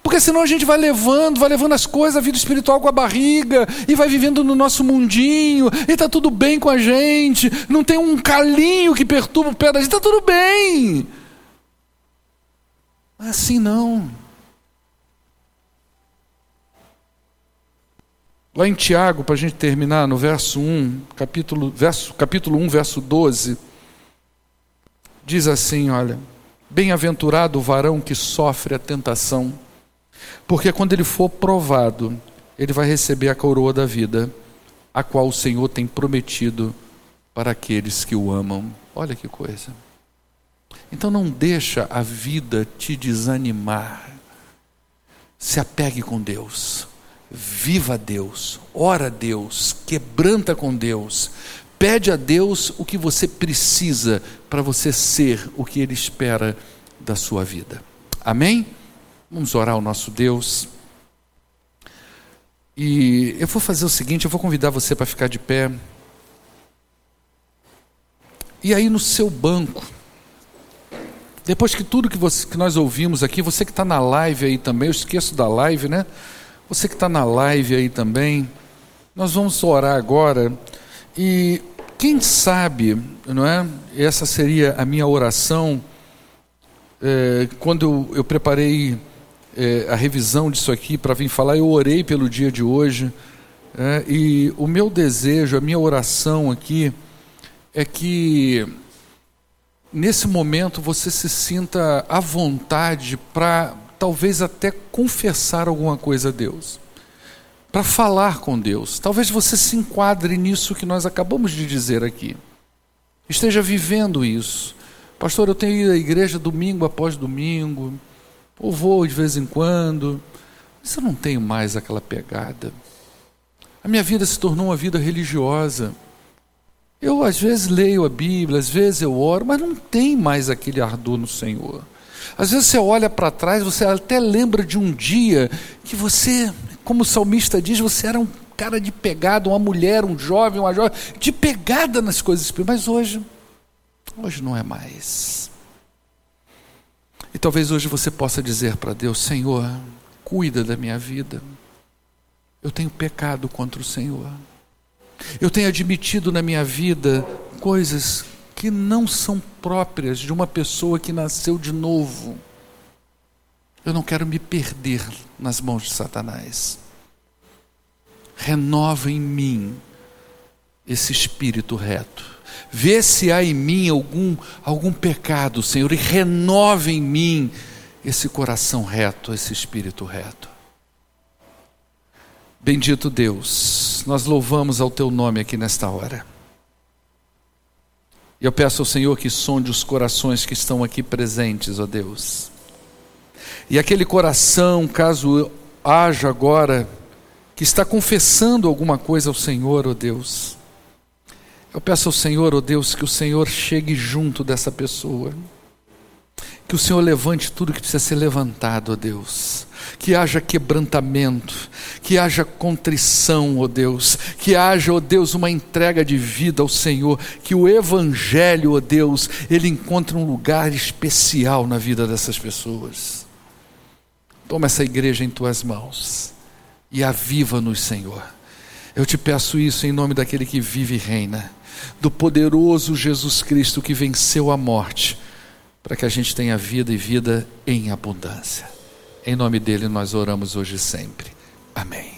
Porque senão a gente vai levando, vai levando as coisas, a vida espiritual com a barriga, e vai vivendo no nosso mundinho, e está tudo bem com a gente, não tem um calinho que perturba o pé da gente, está tudo bem. Assim não. Lá em Tiago, para a gente terminar, no verso 1, capítulo, verso, capítulo 1, verso 12, diz assim: olha, bem-aventurado o varão que sofre a tentação, porque quando ele for provado, ele vai receber a coroa da vida, a qual o Senhor tem prometido para aqueles que o amam. Olha que coisa. Então não deixa a vida te desanimar. Se apegue com Deus. Viva Deus, ora a Deus, quebranta com Deus, pede a Deus o que você precisa para você ser o que Ele espera da sua vida. Amém? Vamos orar ao nosso Deus. E eu vou fazer o seguinte: eu vou convidar você para ficar de pé. E aí no seu banco, depois que tudo que, você, que nós ouvimos aqui, você que está na live aí também, eu esqueço da live, né? Você que está na live aí também, nós vamos orar agora. E quem sabe, não é? Essa seria a minha oração é, quando eu, eu preparei é, a revisão disso aqui para vir falar. Eu orei pelo dia de hoje é, e o meu desejo, a minha oração aqui é que nesse momento você se sinta à vontade para talvez até confessar alguma coisa a Deus, para falar com Deus. Talvez você se enquadre nisso que nós acabamos de dizer aqui, esteja vivendo isso. Pastor, eu tenho ido à igreja domingo após domingo, ou vou de vez em quando, mas eu não tenho mais aquela pegada. A minha vida se tornou uma vida religiosa. Eu às vezes leio a Bíblia, às vezes eu oro, mas não tem mais aquele ardor no Senhor. Às vezes você olha para trás, você até lembra de um dia que você, como o salmista diz, você era um cara de pegada, uma mulher, um jovem, uma jovem, de pegada nas coisas espirituais, mas hoje, hoje não é mais. E talvez hoje você possa dizer para Deus: Senhor, cuida da minha vida. Eu tenho pecado contra o Senhor. Eu tenho admitido na minha vida coisas que não são próprias de uma pessoa que nasceu de novo. Eu não quero me perder nas mãos de Satanás. Renova em mim esse espírito reto. Vê se há em mim algum, algum pecado, Senhor, e renova em mim esse coração reto, esse espírito reto. Bendito Deus, nós louvamos ao teu nome aqui nesta hora. E eu peço ao Senhor que sonde os corações que estão aqui presentes, ó Deus. E aquele coração, caso haja agora, que está confessando alguma coisa ao Senhor, ó Deus. Eu peço ao Senhor, ó Deus, que o Senhor chegue junto dessa pessoa. Que o Senhor levante tudo que precisa ser levantado, ó Deus que haja quebrantamento, que haja contrição, ó Deus, que haja, ó Deus, uma entrega de vida ao Senhor, que o Evangelho, ó Deus, ele encontre um lugar especial na vida dessas pessoas. Toma essa igreja em tuas mãos e aviva-nos, Senhor. Eu te peço isso em nome daquele que vive e reina, do poderoso Jesus Cristo que venceu a morte, para que a gente tenha vida e vida em abundância. Em nome dele nós oramos hoje e sempre. Amém.